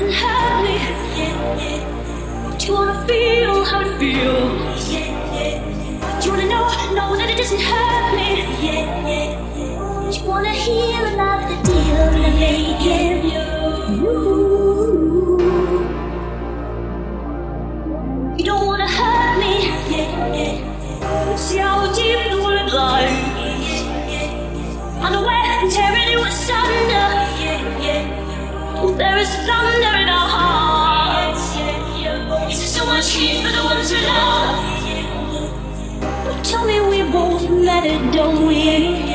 hurt me. Do you wanna feel how it feels? Do you wanna know, know that it doesn't hurt me? Do you wanna hear about the deal that I'm making? There is thunder in our hearts. There so much heat for the ones who love? Tell me we both matter, don't we?